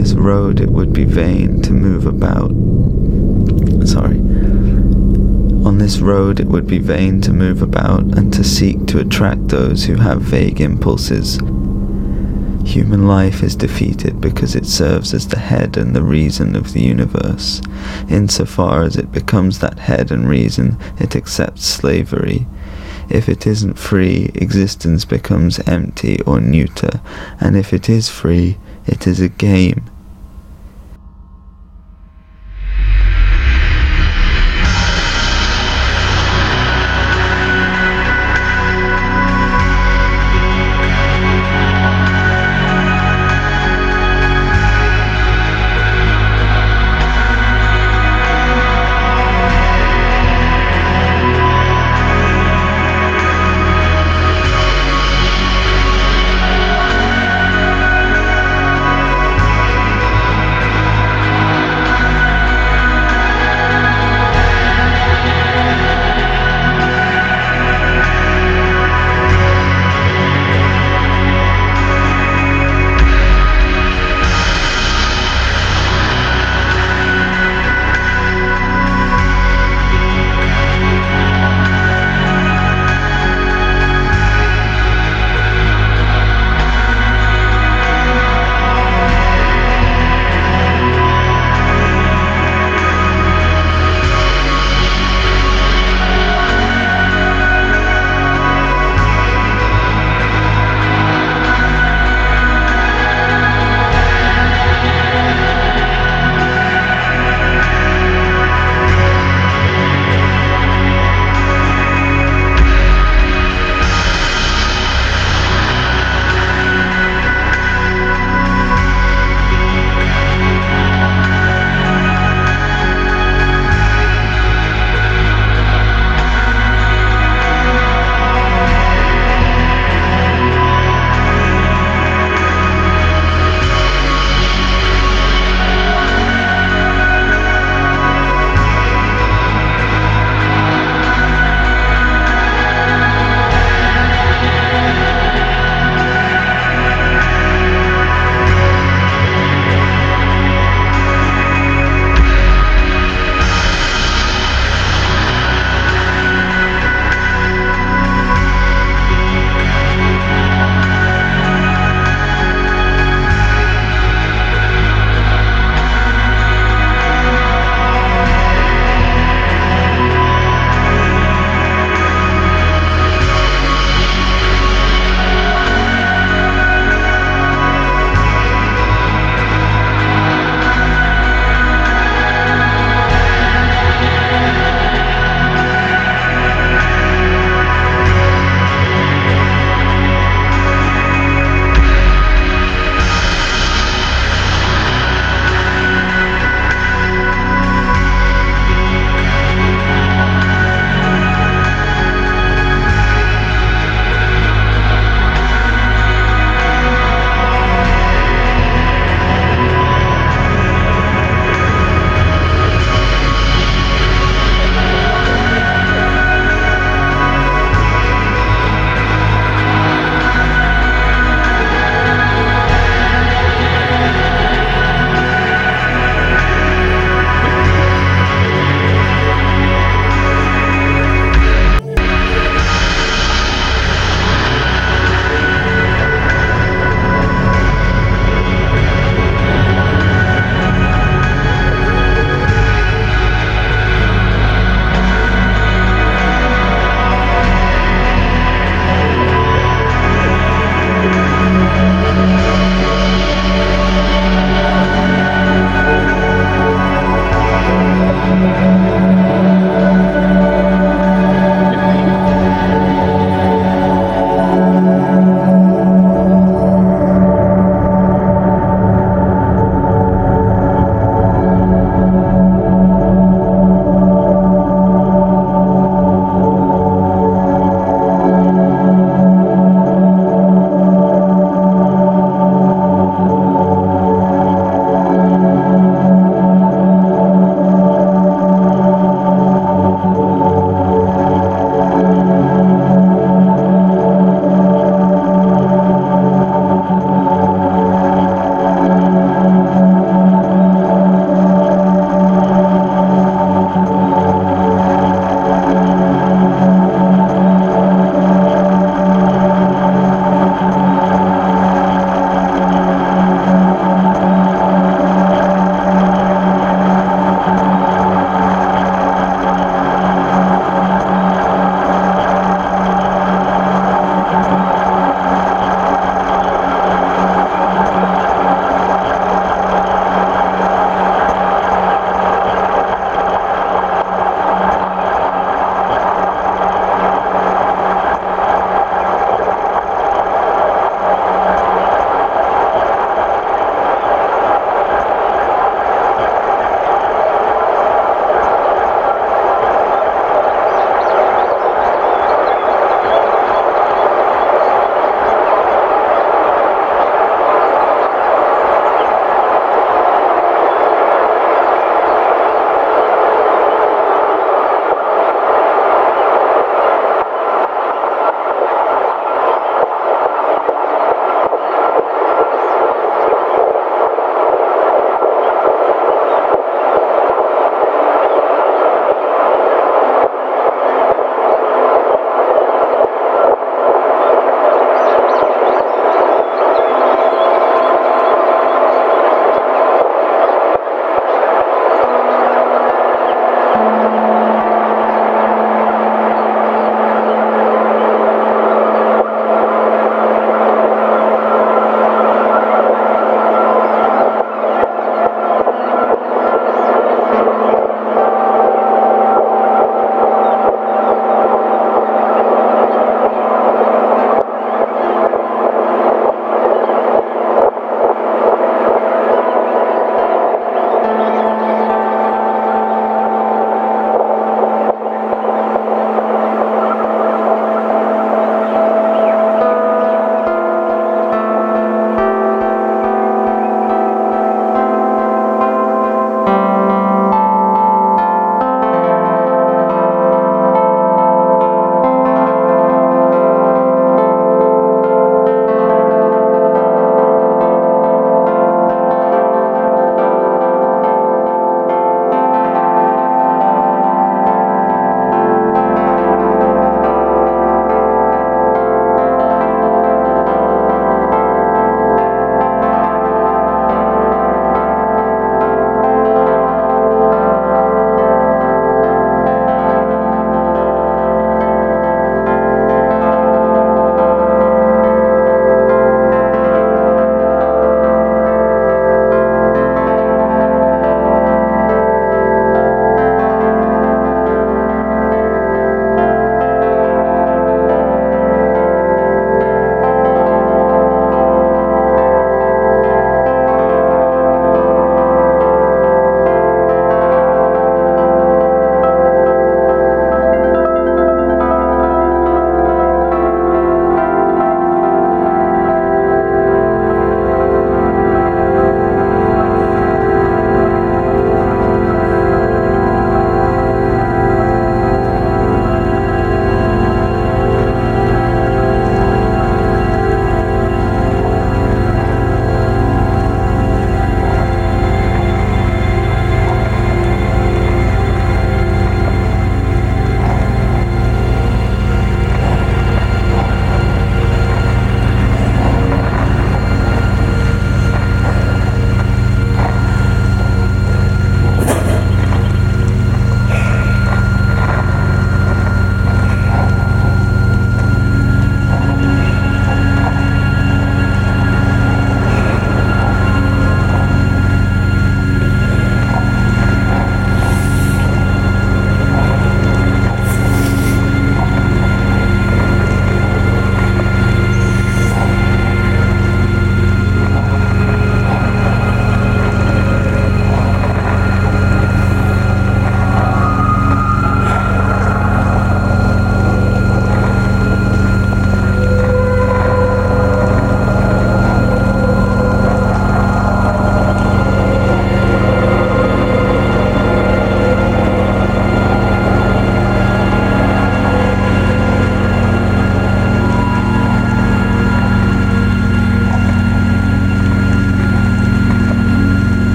this road it would be vain to move about. Sorry. On this road it would be vain to move about and to seek to attract those who have vague impulses. Human life is defeated because it serves as the head and the reason of the universe. Insofar as it becomes that head and reason, it accepts slavery. If it isn't free, existence becomes empty or neuter, and if it is free, it is a game,